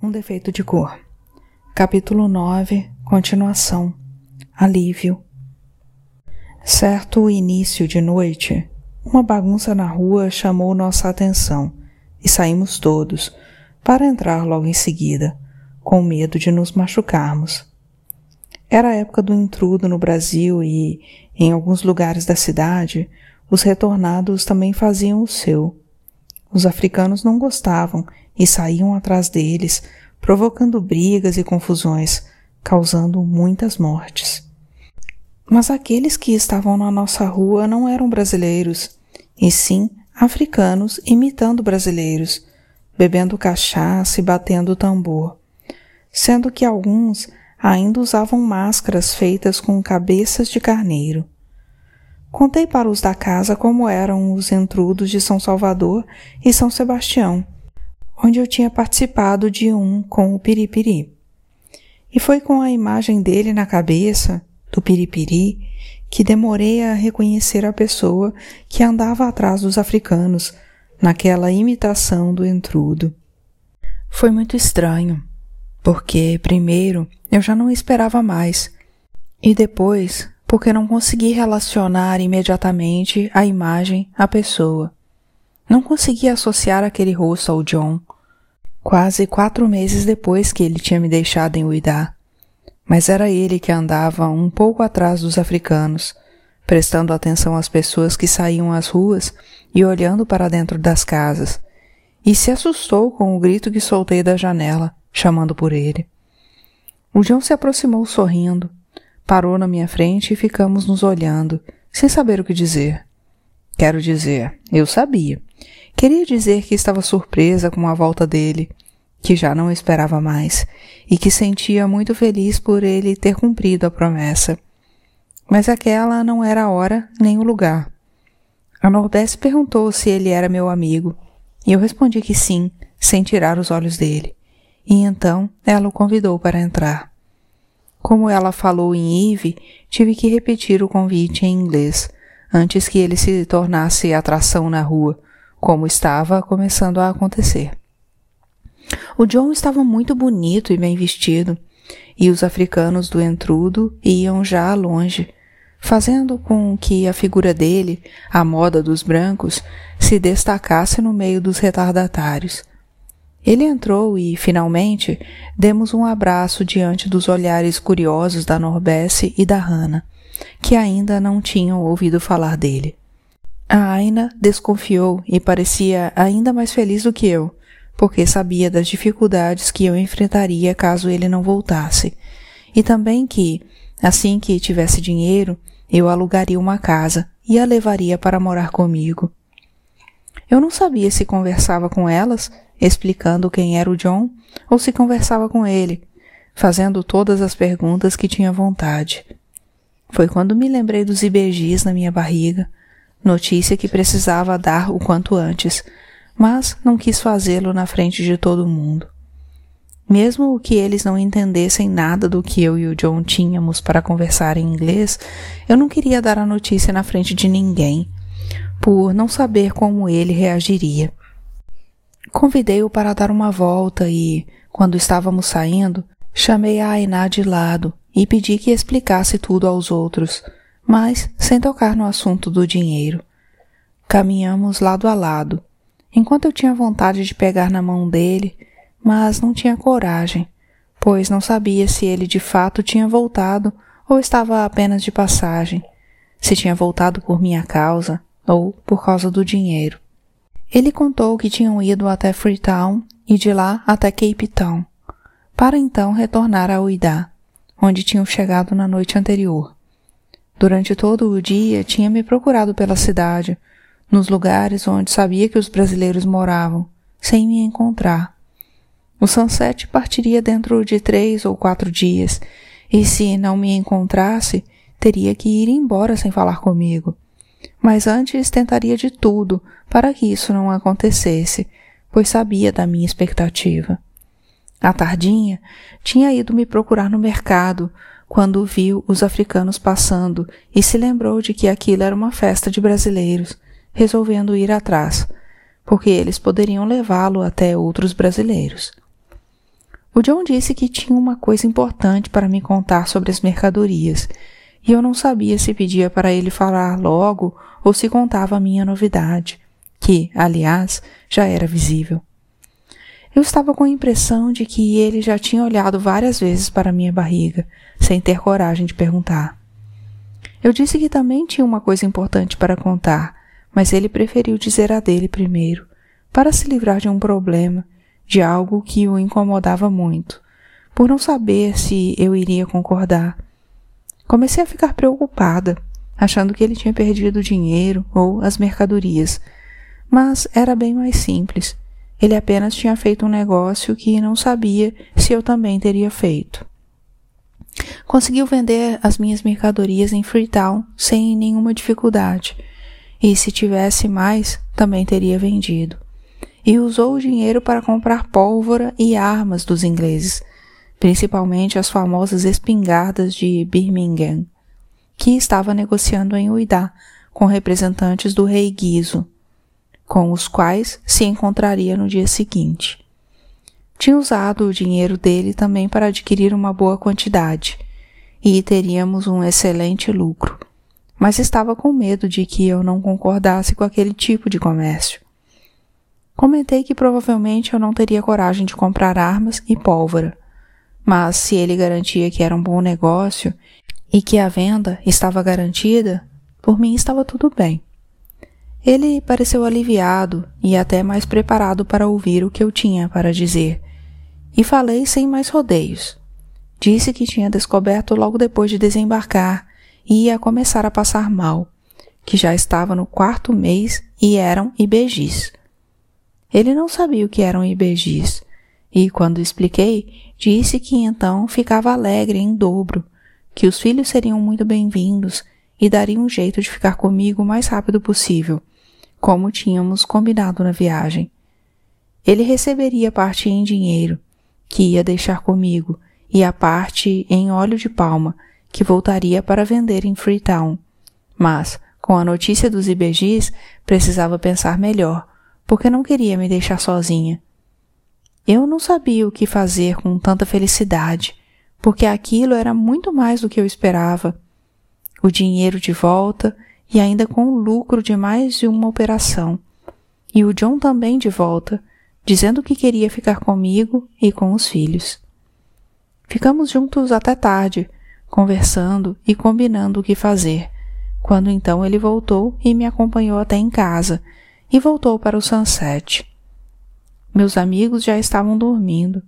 Um defeito de cor. Capítulo 9 Continuação Alívio. Certo início de noite, uma bagunça na rua chamou nossa atenção e saímos todos, para entrar logo em seguida, com medo de nos machucarmos. Era a época do intrudo no Brasil e, em alguns lugares da cidade, os retornados também faziam o seu. Os africanos não gostavam e saíam atrás deles, provocando brigas e confusões, causando muitas mortes. Mas aqueles que estavam na nossa rua não eram brasileiros, e sim africanos imitando brasileiros, bebendo cachaça e batendo tambor, sendo que alguns ainda usavam máscaras feitas com cabeças de carneiro. Contei para os da casa como eram os entrudos de São Salvador e São Sebastião, onde eu tinha participado de um com o Piripiri. E foi com a imagem dele na cabeça, do Piripiri, que demorei a reconhecer a pessoa que andava atrás dos africanos, naquela imitação do entrudo. Foi muito estranho, porque, primeiro, eu já não esperava mais, e depois porque não consegui relacionar imediatamente a imagem à pessoa. Não consegui associar aquele rosto ao John, quase quatro meses depois que ele tinha me deixado em Uidá. Mas era ele que andava um pouco atrás dos africanos, prestando atenção às pessoas que saíam às ruas e olhando para dentro das casas, e se assustou com o grito que soltei da janela, chamando por ele. O John se aproximou sorrindo, Parou na minha frente e ficamos nos olhando, sem saber o que dizer. Quero dizer, eu sabia. Queria dizer que estava surpresa com a volta dele, que já não esperava mais, e que sentia muito feliz por ele ter cumprido a promessa. Mas aquela não era a hora nem o lugar. A Nordeste perguntou se ele era meu amigo, e eu respondi que sim, sem tirar os olhos dele. E então ela o convidou para entrar. Como ela falou em Eve, tive que repetir o convite em inglês, antes que ele se tornasse atração na rua, como estava começando a acontecer. O John estava muito bonito e bem vestido, e os africanos do entrudo iam já longe, fazendo com que a figura dele, a moda dos brancos, se destacasse no meio dos retardatários. Ele entrou e, finalmente, demos um abraço diante dos olhares curiosos da Norbesse e da Hannah, que ainda não tinham ouvido falar dele. A Aina desconfiou e parecia ainda mais feliz do que eu, porque sabia das dificuldades que eu enfrentaria caso ele não voltasse, e também que, assim que tivesse dinheiro, eu alugaria uma casa e a levaria para morar comigo. Eu não sabia se conversava com elas explicando quem era o John, ou se conversava com ele, fazendo todas as perguntas que tinha vontade. Foi quando me lembrei dos IBGs na minha barriga, notícia que precisava dar o quanto antes, mas não quis fazê-lo na frente de todo mundo. Mesmo que eles não entendessem nada do que eu e o John tínhamos para conversar em inglês, eu não queria dar a notícia na frente de ninguém, por não saber como ele reagiria. Convidei-o para dar uma volta e, quando estávamos saindo, chamei a Ainá de lado e pedi que explicasse tudo aos outros, mas sem tocar no assunto do dinheiro. Caminhamos lado a lado, enquanto eu tinha vontade de pegar na mão dele, mas não tinha coragem, pois não sabia se ele de fato tinha voltado ou estava apenas de passagem, se tinha voltado por minha causa ou por causa do dinheiro. Ele contou que tinham ido até Freetown e de lá até Cape Town, para então retornar a Uidá, onde tinham chegado na noite anterior. Durante todo o dia tinha me procurado pela cidade, nos lugares onde sabia que os brasileiros moravam, sem me encontrar. O Sunset partiria dentro de três ou quatro dias, e se não me encontrasse, teria que ir embora sem falar comigo. Mas antes tentaria de tudo para que isso não acontecesse, pois sabia da minha expectativa. À tardinha, tinha ido me procurar no mercado quando viu os africanos passando e se lembrou de que aquilo era uma festa de brasileiros, resolvendo ir atrás, porque eles poderiam levá-lo até outros brasileiros. O John disse que tinha uma coisa importante para me contar sobre as mercadorias, e eu não sabia se pedia para ele falar logo ou se contava a minha novidade, que, aliás, já era visível. Eu estava com a impressão de que ele já tinha olhado várias vezes para minha barriga, sem ter coragem de perguntar. Eu disse que também tinha uma coisa importante para contar, mas ele preferiu dizer a dele primeiro, para se livrar de um problema de algo que o incomodava muito, por não saber se eu iria concordar. Comecei a ficar preocupada, achando que ele tinha perdido o dinheiro ou as mercadorias, mas era bem mais simples. Ele apenas tinha feito um negócio que não sabia se eu também teria feito. Conseguiu vender as minhas mercadorias em Freetown sem nenhuma dificuldade, e se tivesse mais, também teria vendido. E usou o dinheiro para comprar pólvora e armas dos ingleses, principalmente as famosas espingardas de Birmingham, que estava negociando em Uidá com representantes do rei Guizo, com os quais se encontraria no dia seguinte. Tinha usado o dinheiro dele também para adquirir uma boa quantidade, e teríamos um excelente lucro, mas estava com medo de que eu não concordasse com aquele tipo de comércio. Comentei que provavelmente eu não teria coragem de comprar armas e pólvora, mas se ele garantia que era um bom negócio e que a venda estava garantida, por mim estava tudo bem. Ele pareceu aliviado e até mais preparado para ouvir o que eu tinha para dizer, e falei sem mais rodeios. Disse que tinha descoberto logo depois de desembarcar e ia começar a passar mal, que já estava no quarto mês e eram IBGs. Ele não sabia o que eram IBGs, e quando expliquei, disse que então ficava alegre em dobro, que os filhos seriam muito bem-vindos e daria um jeito de ficar comigo o mais rápido possível, como tínhamos combinado na viagem. Ele receberia parte em dinheiro, que ia deixar comigo, e a parte em óleo de palma, que voltaria para vender em Freetown. Mas, com a notícia dos IBGs, precisava pensar melhor, porque não queria me deixar sozinha. Eu não sabia o que fazer com tanta felicidade, porque aquilo era muito mais do que eu esperava. O dinheiro de volta e ainda com o lucro de mais de uma operação. E o John também de volta, dizendo que queria ficar comigo e com os filhos. Ficamos juntos até tarde, conversando e combinando o que fazer, quando então ele voltou e me acompanhou até em casa e voltou para o sunset. Meus amigos já estavam dormindo,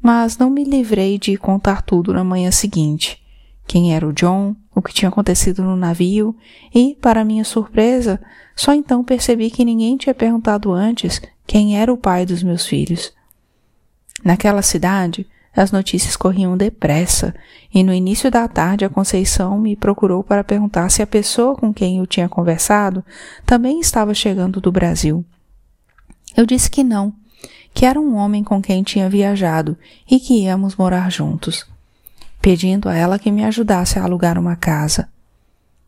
mas não me livrei de contar tudo na manhã seguinte. Quem era o John, o que tinha acontecido no navio e, para minha surpresa, só então percebi que ninguém tinha perguntado antes quem era o pai dos meus filhos. Naquela cidade, as notícias corriam depressa, e no início da tarde a Conceição me procurou para perguntar se a pessoa com quem eu tinha conversado também estava chegando do Brasil. Eu disse que não, que era um homem com quem tinha viajado e que íamos morar juntos, pedindo a ela que me ajudasse a alugar uma casa.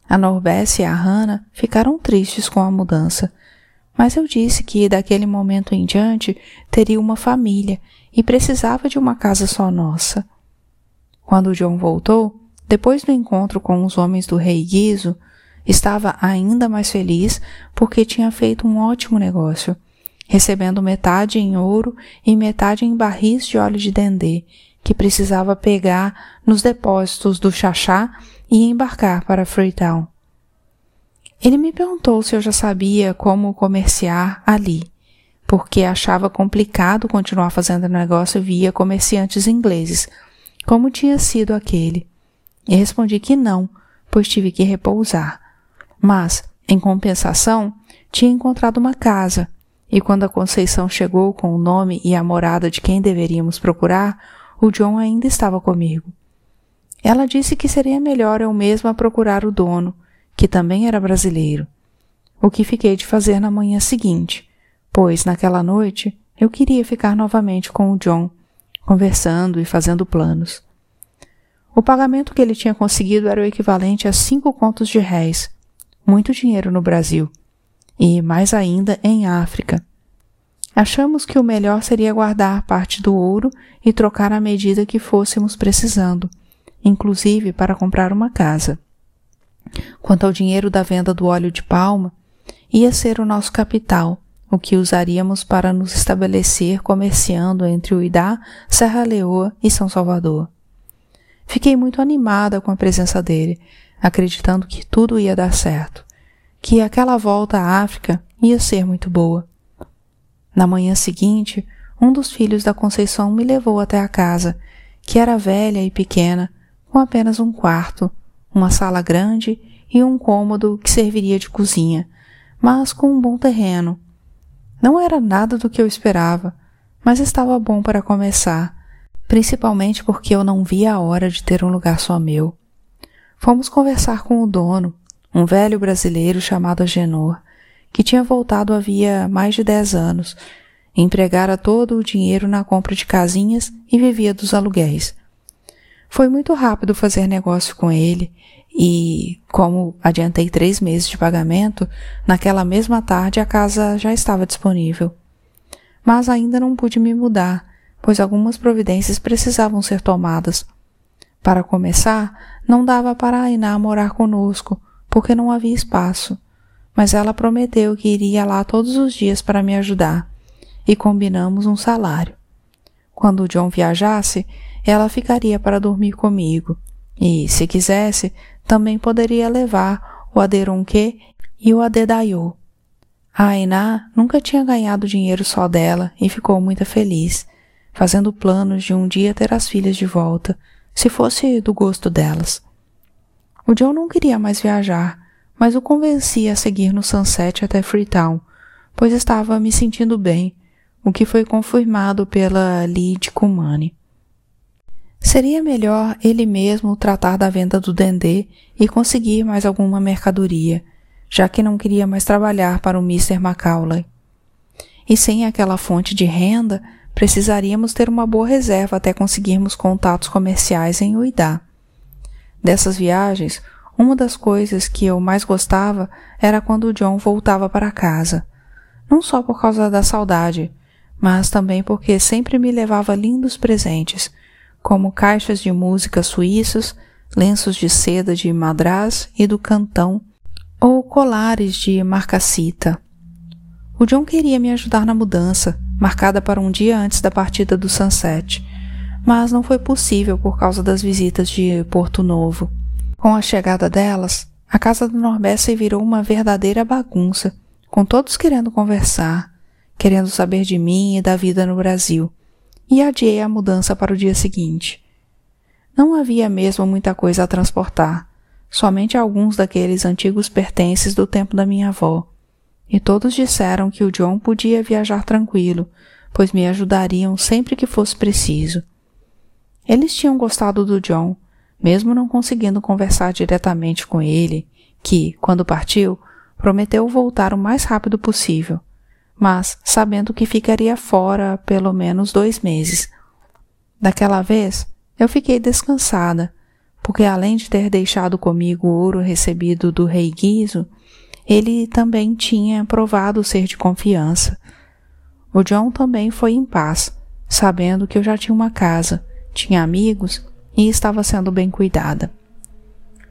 A Norbesse e a Hannah ficaram tristes com a mudança, mas eu disse que daquele momento em diante teria uma família e precisava de uma casa só nossa. Quando John voltou, depois do encontro com os homens do rei Guizo, estava ainda mais feliz porque tinha feito um ótimo negócio, recebendo metade em ouro e metade em barris de óleo de dendê, que precisava pegar nos depósitos do Xaxá e embarcar para Freetown. Ele me perguntou se eu já sabia como comerciar ali porque achava complicado continuar fazendo negócio via comerciantes ingleses, como tinha sido aquele. E respondi que não, pois tive que repousar. Mas, em compensação, tinha encontrado uma casa, e quando a Conceição chegou com o nome e a morada de quem deveríamos procurar, o John ainda estava comigo. Ela disse que seria melhor eu mesma procurar o dono, que também era brasileiro. O que fiquei de fazer na manhã seguinte pois naquela noite eu queria ficar novamente com o John, conversando e fazendo planos. O pagamento que ele tinha conseguido era o equivalente a cinco contos de réis, muito dinheiro no Brasil, e mais ainda em África. Achamos que o melhor seria guardar parte do ouro e trocar à medida que fôssemos precisando, inclusive para comprar uma casa. Quanto ao dinheiro da venda do óleo de palma, ia ser o nosso capital, o que usaríamos para nos estabelecer comerciando entre o Idá, Serra Leoa e São Salvador. Fiquei muito animada com a presença dele, acreditando que tudo ia dar certo, que aquela volta à África ia ser muito boa. Na manhã seguinte, um dos filhos da Conceição me levou até a casa, que era velha e pequena, com apenas um quarto, uma sala grande e um cômodo que serviria de cozinha, mas com um bom terreno. Não era nada do que eu esperava, mas estava bom para começar, principalmente porque eu não via a hora de ter um lugar só meu. Fomos conversar com o dono, um velho brasileiro chamado Agenor, que tinha voltado havia mais de dez anos, empregara todo o dinheiro na compra de casinhas e vivia dos aluguéis. Foi muito rápido fazer negócio com ele e, como adiantei três meses de pagamento, naquela mesma tarde a casa já estava disponível. Mas ainda não pude me mudar, pois algumas providências precisavam ser tomadas. Para começar, não dava para a Iná morar conosco, porque não havia espaço, mas ela prometeu que iria lá todos os dias para me ajudar, e combinamos um salário. Quando o John viajasse, ela ficaria para dormir comigo, e, se quisesse, também poderia levar o Aderonque e o Adedayo. A Ainá nunca tinha ganhado dinheiro só dela e ficou muito feliz, fazendo planos de um dia ter as filhas de volta, se fosse do gosto delas. O John não queria mais viajar, mas o convenci a seguir no Sunset até Freetown, pois estava me sentindo bem, o que foi confirmado pela Lid Kumani. Seria melhor ele mesmo tratar da venda do dendê e conseguir mais alguma mercadoria, já que não queria mais trabalhar para o Mr. Macaulay. E sem aquela fonte de renda, precisaríamos ter uma boa reserva até conseguirmos contatos comerciais em Uidá. Dessas viagens, uma das coisas que eu mais gostava era quando o John voltava para casa. Não só por causa da saudade, mas também porque sempre me levava lindos presentes, como caixas de música suíços, lenços de seda de Madras e do Cantão, ou colares de marcacita. O John queria me ajudar na mudança, marcada para um dia antes da partida do Sunset, mas não foi possível por causa das visitas de Porto Novo. Com a chegada delas, a casa do Norbessa virou uma verdadeira bagunça, com todos querendo conversar, querendo saber de mim e da vida no Brasil e adiei a mudança para o dia seguinte. Não havia mesmo muita coisa a transportar, somente alguns daqueles antigos pertences do tempo da minha avó, e todos disseram que o John podia viajar tranquilo, pois me ajudariam sempre que fosse preciso. Eles tinham gostado do John, mesmo não conseguindo conversar diretamente com ele, que, quando partiu, prometeu voltar o mais rápido possível mas sabendo que ficaria fora pelo menos dois meses. Daquela vez, eu fiquei descansada, porque além de ter deixado comigo o ouro recebido do rei Guizo, ele também tinha provado ser de confiança. O John também foi em paz, sabendo que eu já tinha uma casa, tinha amigos e estava sendo bem cuidada.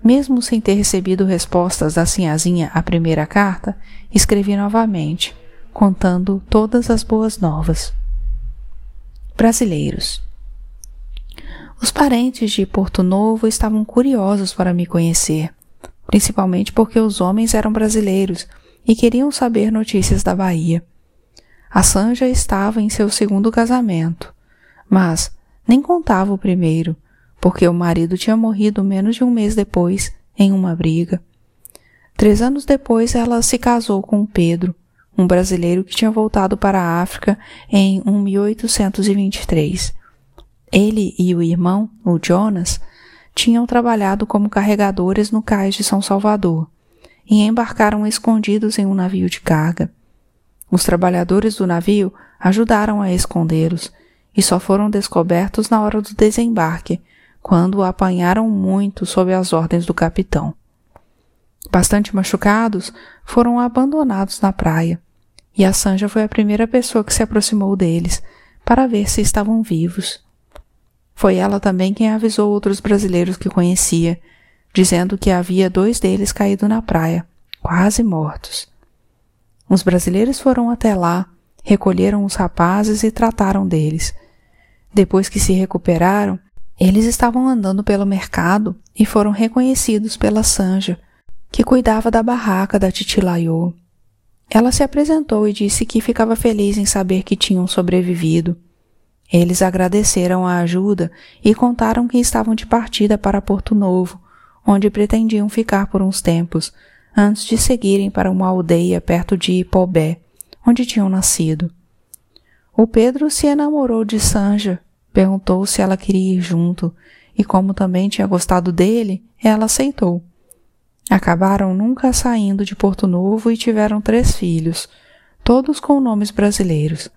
Mesmo sem ter recebido respostas da sinhazinha à primeira carta, escrevi novamente contando todas as boas novas. Brasileiros. Os parentes de Porto Novo estavam curiosos para me conhecer, principalmente porque os homens eram brasileiros e queriam saber notícias da Bahia. A Sanja estava em seu segundo casamento, mas nem contava o primeiro, porque o marido tinha morrido menos de um mês depois em uma briga. Três anos depois ela se casou com Pedro, um brasileiro que tinha voltado para a África em 1823. Ele e o irmão, o Jonas, tinham trabalhado como carregadores no cais de São Salvador e embarcaram escondidos em um navio de carga. Os trabalhadores do navio ajudaram a escondê-los e só foram descobertos na hora do desembarque, quando apanharam muito sob as ordens do capitão. Bastante machucados, foram abandonados na praia e a Sanja foi a primeira pessoa que se aproximou deles para ver se estavam vivos. Foi ela também quem avisou outros brasileiros que conhecia, dizendo que havia dois deles caído na praia, quase mortos. Os brasileiros foram até lá, recolheram os rapazes e trataram deles. Depois que se recuperaram, eles estavam andando pelo mercado e foram reconhecidos pela Sanja, que cuidava da barraca da Titilaiô. Ela se apresentou e disse que ficava feliz em saber que tinham sobrevivido. Eles agradeceram a ajuda e contaram que estavam de partida para Porto Novo, onde pretendiam ficar por uns tempos, antes de seguirem para uma aldeia perto de Ipobé, onde tinham nascido. O Pedro se enamorou de Sanja, perguntou se ela queria ir junto, e como também tinha gostado dele, ela aceitou. Acabaram nunca saindo de Porto Novo e tiveram três filhos, todos com nomes brasileiros.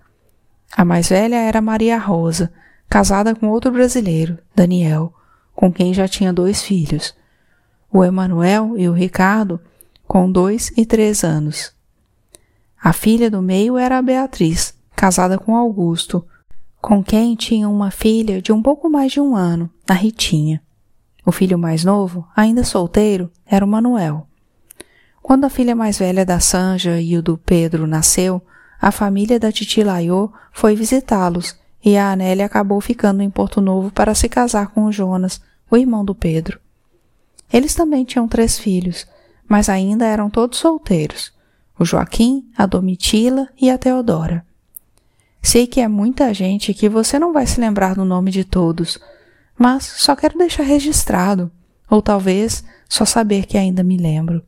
A mais velha era Maria Rosa, casada com outro brasileiro, Daniel, com quem já tinha dois filhos. O Emanuel e o Ricardo com dois e três anos. A filha do meio era a Beatriz, casada com Augusto, com quem tinha uma filha de um pouco mais de um ano, a Ritinha. O filho mais novo, ainda solteiro, era o Manuel. Quando a filha mais velha da Sanja e o do Pedro nasceu, a família da Titi Laiô foi visitá-los e a Anélia acabou ficando em Porto Novo para se casar com o Jonas, o irmão do Pedro. Eles também tinham três filhos, mas ainda eram todos solteiros: o Joaquim, a Domitila e a Teodora. Sei que é muita gente que você não vai se lembrar do nome de todos, mas só quero deixar registrado, ou talvez só saber que ainda me lembro.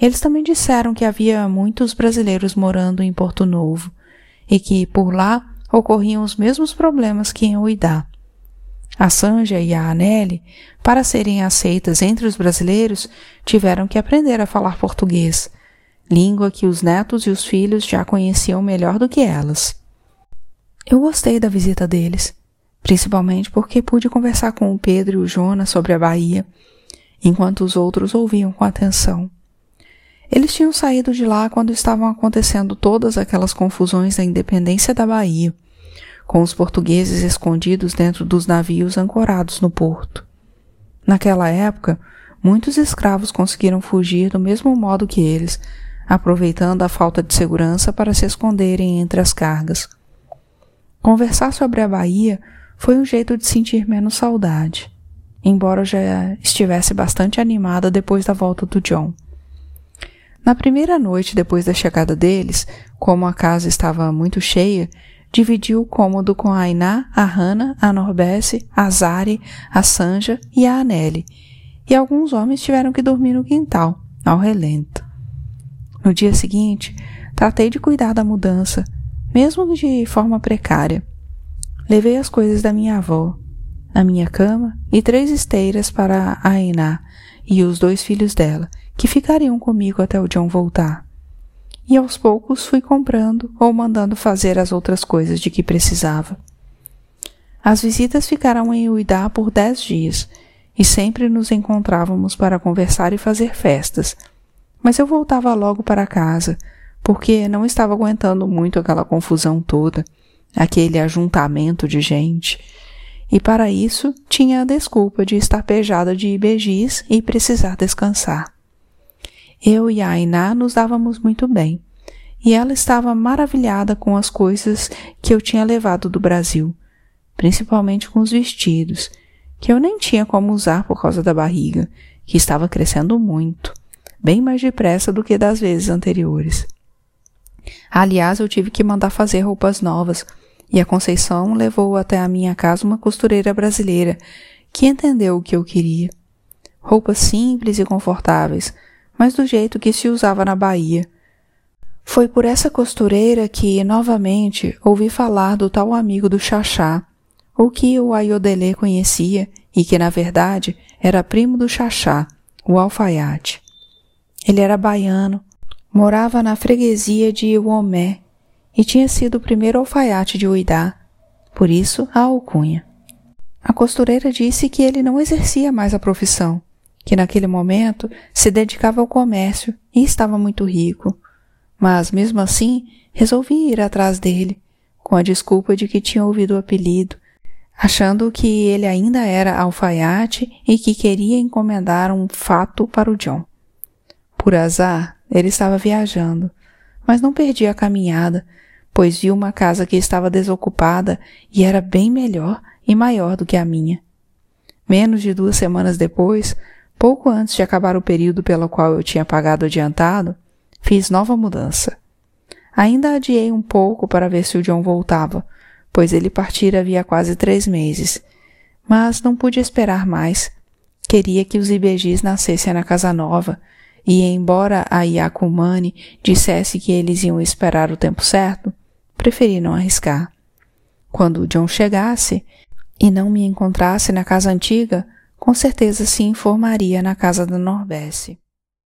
Eles também disseram que havia muitos brasileiros morando em Porto Novo e que por lá ocorriam os mesmos problemas que em Uidá. A Sanja e a Anelli, para serem aceitas entre os brasileiros, tiveram que aprender a falar português, língua que os netos e os filhos já conheciam melhor do que elas. Eu gostei da visita deles, principalmente porque pude conversar com o Pedro e o Jonas sobre a Bahia, enquanto os outros ouviam com atenção. Eles tinham saído de lá quando estavam acontecendo todas aquelas confusões da independência da Bahia com os portugueses escondidos dentro dos navios ancorados no porto. Naquela época, muitos escravos conseguiram fugir do mesmo modo que eles, aproveitando a falta de segurança para se esconderem entre as cargas. Conversar sobre a Bahia foi um jeito de sentir menos saudade, embora já estivesse bastante animada depois da volta do John. Na primeira noite depois da chegada deles, como a casa estava muito cheia, dividiu o cômodo com a Ainá, a Hannah, a Norbesse, a Zari, a Sanja e a Anelli, e alguns homens tiveram que dormir no quintal, ao relento. No dia seguinte, tratei de cuidar da mudança, mesmo de forma precária. Levei as coisas da minha avó, a minha cama e três esteiras para a Ainá e os dois filhos dela, que ficariam comigo até o John voltar e aos poucos fui comprando ou mandando fazer as outras coisas de que precisava. As visitas ficaram em Uidá por dez dias e sempre nos encontrávamos para conversar e fazer festas. Mas eu voltava logo para casa, porque não estava aguentando muito aquela confusão toda, aquele ajuntamento de gente. E para isso tinha a desculpa de estar pejada de ibejis e precisar descansar. Eu e a Ainá nos dávamos muito bem, e ela estava maravilhada com as coisas que eu tinha levado do Brasil, principalmente com os vestidos, que eu nem tinha como usar por causa da barriga, que estava crescendo muito, bem mais depressa do que das vezes anteriores. Aliás, eu tive que mandar fazer roupas novas, e a Conceição levou até a minha casa uma costureira brasileira que entendeu o que eu queria. Roupas simples e confortáveis, mas do jeito que se usava na Bahia. Foi por essa costureira que, novamente, ouvi falar do tal amigo do Xaxá, o que o Ayodelê conhecia e que, na verdade, era primo do Xaxá, o alfaiate. Ele era baiano, morava na freguesia de Uomé e tinha sido o primeiro alfaiate de Uidá, por isso a alcunha. A costureira disse que ele não exercia mais a profissão, que naquele momento se dedicava ao comércio e estava muito rico, mas mesmo assim resolvi ir atrás dele, com a desculpa de que tinha ouvido o apelido, achando que ele ainda era alfaiate e que queria encomendar um fato para o John. Por azar, ele estava viajando, mas não perdi a caminhada, pois vi uma casa que estava desocupada e era bem melhor e maior do que a minha. Menos de duas semanas depois, pouco antes de acabar o período pelo qual eu tinha pagado adiantado, fiz nova mudança. Ainda adiei um pouco para ver se o John voltava, pois ele partira havia quase três meses. Mas não pude esperar mais. Queria que os IBGs nascessem na casa nova, e embora a Yakumani dissesse que eles iam esperar o tempo certo, preferi não arriscar. Quando John chegasse e não me encontrasse na casa antiga, com certeza se informaria na casa da Norbesse.